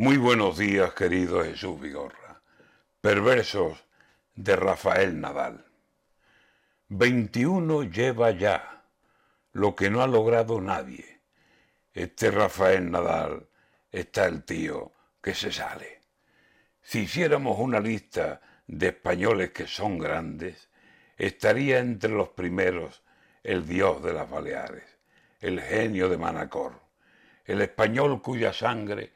Muy buenos días, querido Jesús Vigorra. Perversos de Rafael Nadal. 21 lleva ya, lo que no ha logrado nadie. Este Rafael Nadal está el tío que se sale. Si hiciéramos una lista de españoles que son grandes, estaría entre los primeros el dios de las Baleares, el genio de Manacor, el español cuya sangre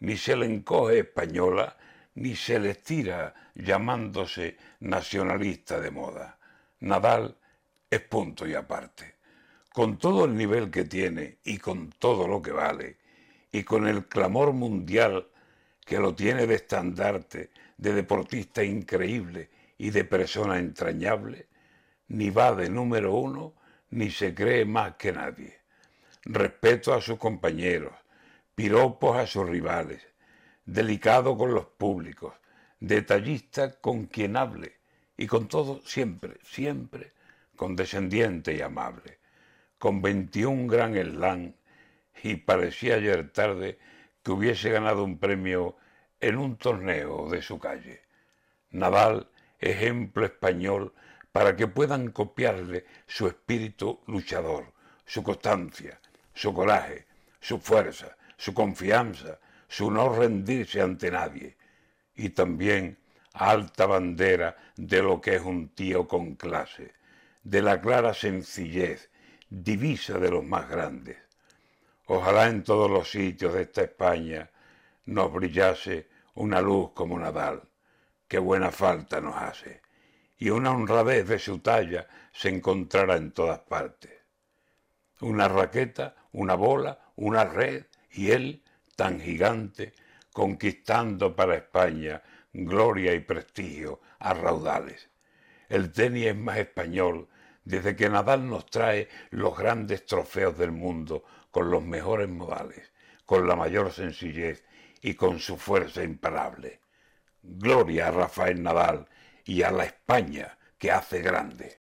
ni se le encoge española, ni se le estira llamándose nacionalista de moda. Nadal es punto y aparte. Con todo el nivel que tiene y con todo lo que vale, y con el clamor mundial que lo tiene de estandarte, de deportista increíble y de persona entrañable, ni va de número uno, ni se cree más que nadie. Respeto a sus compañeros, piropos a sus rivales, delicado con los públicos, detallista con quien hable y con todo siempre, siempre condescendiente y amable. Con 21 gran slam y parecía ayer tarde que hubiese ganado un premio en un torneo de su calle. Nadal, ejemplo español para que puedan copiarle su espíritu luchador, su constancia, su coraje, su fuerza, su confianza, su no rendirse ante nadie y también alta bandera de lo que es un tío con clase, de la clara sencillez, divisa de los más grandes. Ojalá en todos los sitios de esta España nos brillase una luz como Nadal, que buena falta nos hace, y una honradez de su talla se encontrará en todas partes. Una raqueta, una bola, una red, y él, tan gigante, conquistando para España gloria y prestigio a raudales. El tenis es más español desde que Nadal nos trae los grandes trofeos del mundo con los mejores modales, con la mayor sencillez y con su fuerza imparable. Gloria a Rafael Nadal y a la España que hace grande.